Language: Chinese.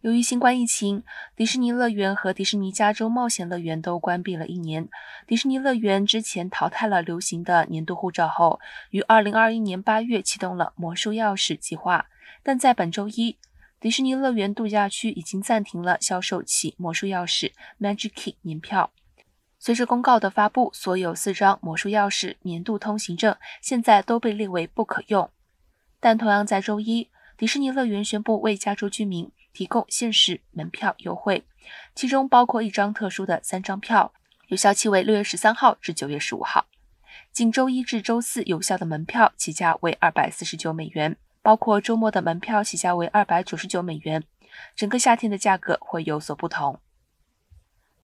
由于新冠疫情，迪士尼乐园和迪士尼加州冒险乐园都关闭了一年。迪士尼乐园之前淘汰了流行的年度护照后，于二零二一年八月启动了魔术钥匙计划。但在本周一，迪士尼乐园度假区已经暂停了销售其魔术钥匙 Magic Key 年票。随着公告的发布，所有四张魔术钥匙年度通行证现在都被列为不可用。但同样在周一，迪士尼乐园宣布为加州居民。提供限时门票优惠，其中包括一张特殊的三张票，有效期为六月十三号至九月十五号。仅周一至周四有效的门票起价为二百四十九美元，包括周末的门票起价为二百九十九美元。整个夏天的价格会有所不同。